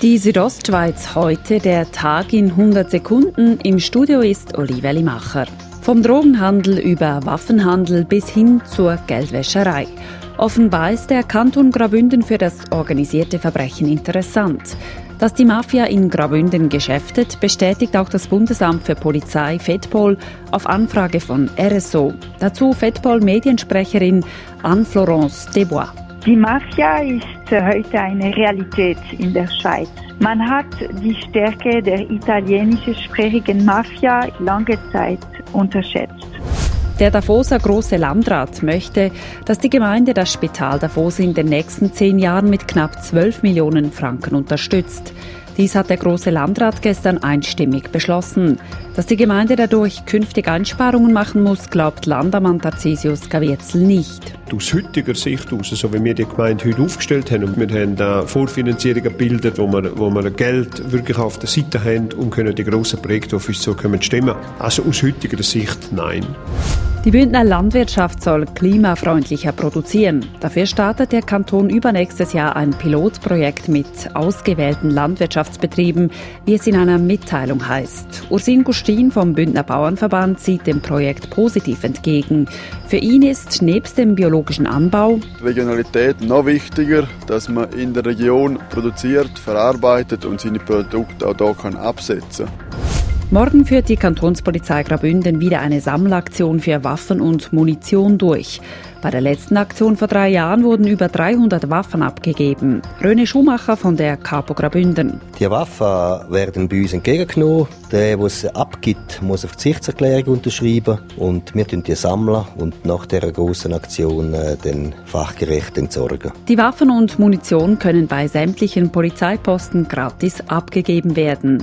Die Südostschweiz heute, der Tag in 100 Sekunden. Im Studio ist Olivia Limacher. Vom Drogenhandel über Waffenhandel bis hin zur Geldwäscherei. Offenbar ist der Kanton Graubünden für das organisierte Verbrechen interessant. Dass die Mafia in Graubünden geschäftet, bestätigt auch das Bundesamt für Polizei FEDPOL auf Anfrage von RSO. Dazu FEDPOL-Mediensprecherin Anne-Florence Desbois. Die Mafia ist heute eine Realität in der Schweiz. Man hat die Stärke der italienischsprachigen Mafia lange Zeit unterschätzt. Der Davoser Große Landrat möchte, dass die Gemeinde das Spital Davos in den nächsten zehn Jahren mit knapp 12 Millionen Franken unterstützt. Dies hat der Große Landrat gestern einstimmig beschlossen. Dass die Gemeinde dadurch künftig Einsparungen machen muss, glaubt Landermann Tarzisius Gavietzel nicht. Aus heutiger Sicht aus, so wie wir die Gemeinde heute aufgestellt haben, und wir haben da Vorfinanzierungen gebildet, wo wir, wo wir Geld wirklich auf der Seite haben und können die grossen Projekte auf uns zukommen stimmen. Also aus heutiger Sicht nein. Die Bündner Landwirtschaft soll klimafreundlicher produzieren. Dafür startet der Kanton übernächstes Jahr ein Pilotprojekt mit ausgewählten Landwirtschaftsbetrieben, wie es in einer Mitteilung heißt. Ursin Gustin vom Bündner Bauernverband sieht dem Projekt positiv entgegen. Für ihn ist nebst dem biologischen Anbau Regionalität noch wichtiger, dass man in der Region produziert, verarbeitet und seine Produkte auch hier absetzen kann. Morgen führt die Kantonspolizei Graubünden wieder eine Sammelaktion für Waffen und Munition durch. Bei der letzten Aktion vor drei Jahren wurden über 300 Waffen abgegeben. Röne Schumacher von der Capo Graubünden. Die Waffen werden bei uns entgegengenommen. Der, der sie abgibt, muss eine Verzichtserklärung unterschreiben und wir die sammeln und nach dieser großen Aktion äh, den fachgerecht entsorgen. Die Waffen und Munition können bei sämtlichen Polizeiposten gratis abgegeben werden.